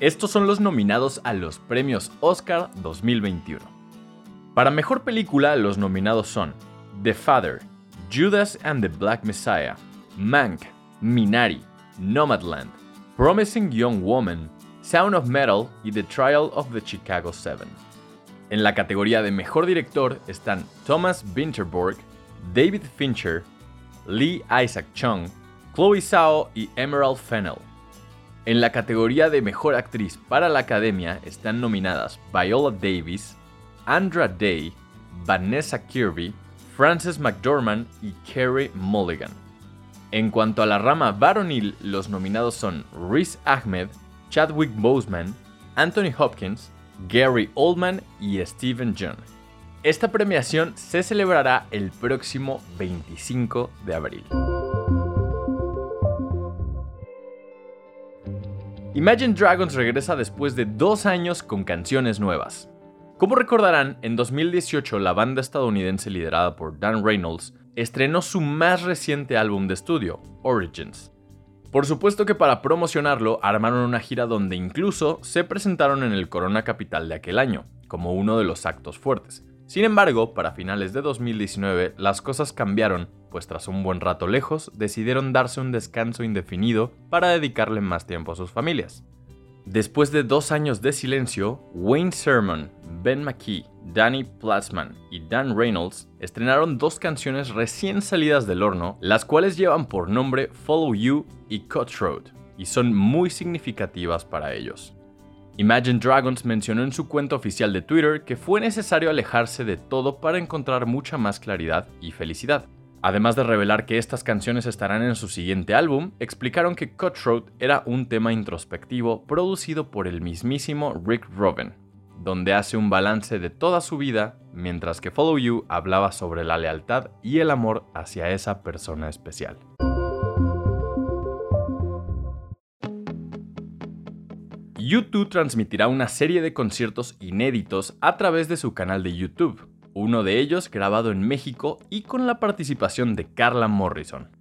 Estos son los nominados a los premios Oscar 2021. Para mejor película, los nominados son The Father, Judas and the Black Messiah, Mank, Minari, Nomadland, Promising Young Woman, Sound of Metal y The Trial of the Chicago Seven. En la categoría de Mejor Director están Thomas Winterborg, David Fincher, Lee Isaac Chung, Chloe Zhao y Emerald Fennell. En la categoría de Mejor Actriz para la Academia están nominadas Viola Davis, Andra Day, Vanessa Kirby, Frances McDormand y Kerry Mulligan. En cuanto a la rama varonil, los nominados son Riz Ahmed, Chadwick Boseman, Anthony Hopkins, Gary Oldman y Steven John. Esta premiación se celebrará el próximo 25 de abril. Imagine Dragons regresa después de dos años con canciones nuevas. Como recordarán, en 2018 la banda estadounidense liderada por Dan Reynolds estrenó su más reciente álbum de estudio, Origins. Por supuesto que para promocionarlo armaron una gira donde incluso se presentaron en el Corona Capital de aquel año, como uno de los actos fuertes. Sin embargo, para finales de 2019 las cosas cambiaron, pues tras un buen rato lejos decidieron darse un descanso indefinido para dedicarle más tiempo a sus familias. Después de dos años de silencio, Wayne Sermon, Ben McKee, Danny Plasman y Dan Reynolds estrenaron dos canciones recién salidas del horno, las cuales llevan por nombre Follow You y Cutthroat, y son muy significativas para ellos. Imagine Dragons mencionó en su cuenta oficial de Twitter que fue necesario alejarse de todo para encontrar mucha más claridad y felicidad. Además de revelar que estas canciones estarán en su siguiente álbum, explicaron que Cutthroat era un tema introspectivo producido por el mismísimo Rick Rubin, donde hace un balance de toda su vida, mientras que Follow You hablaba sobre la lealtad y el amor hacia esa persona especial. YouTube transmitirá una serie de conciertos inéditos a través de su canal de YouTube, uno de ellos grabado en México y con la participación de Carla Morrison.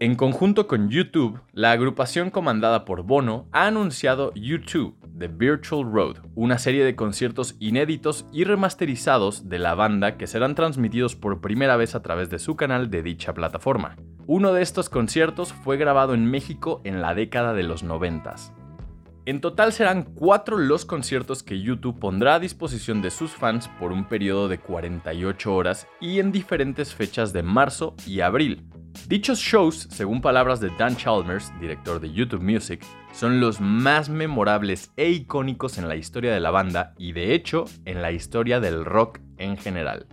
En conjunto con YouTube, la agrupación comandada por Bono ha anunciado YouTube, The Virtual Road, una serie de conciertos inéditos y remasterizados de la banda que serán transmitidos por primera vez a través de su canal de dicha plataforma. Uno de estos conciertos fue grabado en México en la década de los 90. En total serán cuatro los conciertos que YouTube pondrá a disposición de sus fans por un periodo de 48 horas y en diferentes fechas de marzo y abril. Dichos shows, según palabras de Dan Chalmers, director de YouTube Music, son los más memorables e icónicos en la historia de la banda y de hecho en la historia del rock en general.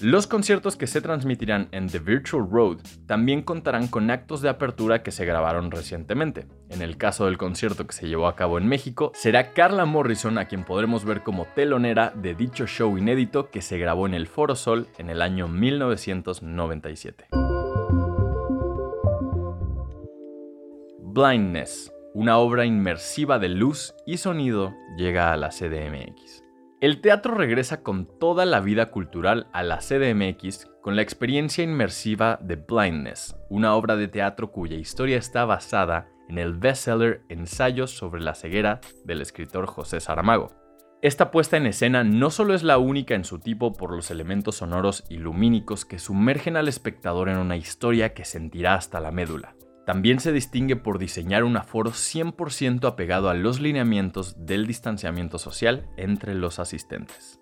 Los conciertos que se transmitirán en The Virtual Road también contarán con actos de apertura que se grabaron recientemente. En el caso del concierto que se llevó a cabo en México, será Carla Morrison a quien podremos ver como telonera de dicho show inédito que se grabó en el Foro Sol en el año 1997. Blindness, una obra inmersiva de luz y sonido, llega a la CDMX. El teatro regresa con toda la vida cultural a la CDMX con la experiencia inmersiva de Blindness, una obra de teatro cuya historia está basada en el bestseller Ensayos sobre la ceguera del escritor José Saramago. Esta puesta en escena no solo es la única en su tipo por los elementos sonoros y lumínicos que sumergen al espectador en una historia que sentirá hasta la médula, también se distingue por diseñar un aforo 100% apegado a los lineamientos del distanciamiento social entre los asistentes.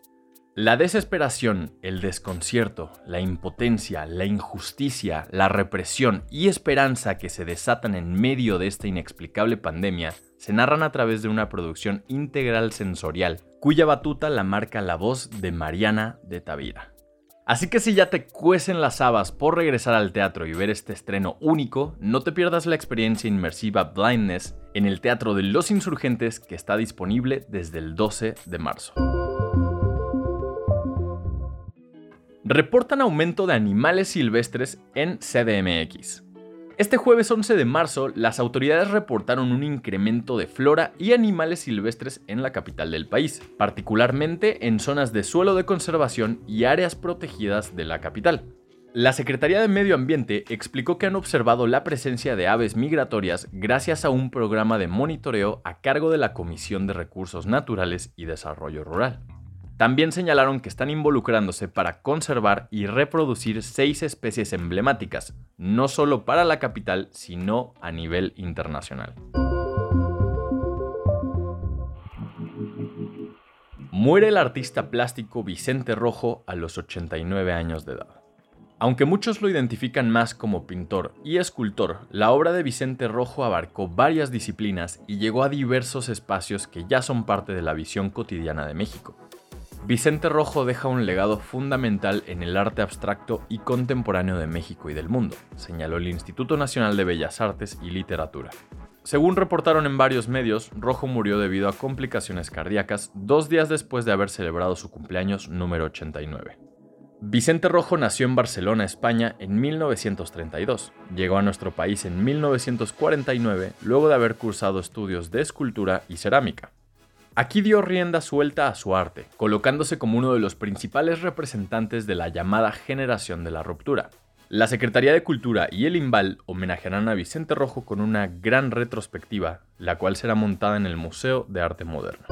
La desesperación, el desconcierto, la impotencia, la injusticia, la represión y esperanza que se desatan en medio de esta inexplicable pandemia se narran a través de una producción integral sensorial, cuya batuta la marca la voz de Mariana de Tavira. Así que si ya te cuecen las habas por regresar al teatro y ver este estreno único, no te pierdas la experiencia inmersiva Blindness en el Teatro de los Insurgentes que está disponible desde el 12 de marzo. Reportan aumento de animales silvestres en CDMX. Este jueves 11 de marzo, las autoridades reportaron un incremento de flora y animales silvestres en la capital del país, particularmente en zonas de suelo de conservación y áreas protegidas de la capital. La Secretaría de Medio Ambiente explicó que han observado la presencia de aves migratorias gracias a un programa de monitoreo a cargo de la Comisión de Recursos Naturales y Desarrollo Rural. También señalaron que están involucrándose para conservar y reproducir seis especies emblemáticas, no solo para la capital, sino a nivel internacional. Muere el artista plástico Vicente Rojo a los 89 años de edad. Aunque muchos lo identifican más como pintor y escultor, la obra de Vicente Rojo abarcó varias disciplinas y llegó a diversos espacios que ya son parte de la visión cotidiana de México. Vicente Rojo deja un legado fundamental en el arte abstracto y contemporáneo de México y del mundo, señaló el Instituto Nacional de Bellas Artes y Literatura. Según reportaron en varios medios, Rojo murió debido a complicaciones cardíacas dos días después de haber celebrado su cumpleaños número 89. Vicente Rojo nació en Barcelona, España, en 1932. Llegó a nuestro país en 1949, luego de haber cursado estudios de escultura y cerámica. Aquí dio rienda suelta a su arte, colocándose como uno de los principales representantes de la llamada generación de la ruptura. La Secretaría de Cultura y el IMBAL homenajearán a Vicente Rojo con una gran retrospectiva, la cual será montada en el Museo de Arte Moderno.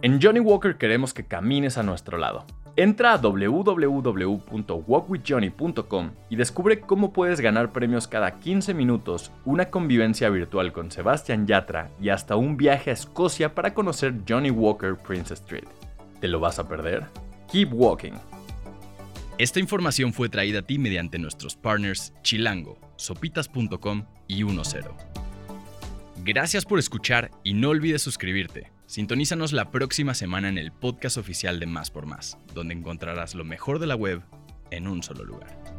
En Johnny Walker queremos que camines a nuestro lado. Entra a www.walkwithjohnny.com y descubre cómo puedes ganar premios cada 15 minutos, una convivencia virtual con Sebastian Yatra y hasta un viaje a Escocia para conocer Johnny Walker Prince Street. ¿Te lo vas a perder? Keep walking. Esta información fue traída a ti mediante nuestros partners Chilango, sopitas.com y 10. Gracias por escuchar y no olvides suscribirte. Sintonízanos la próxima semana en el podcast oficial de Más por Más, donde encontrarás lo mejor de la web en un solo lugar.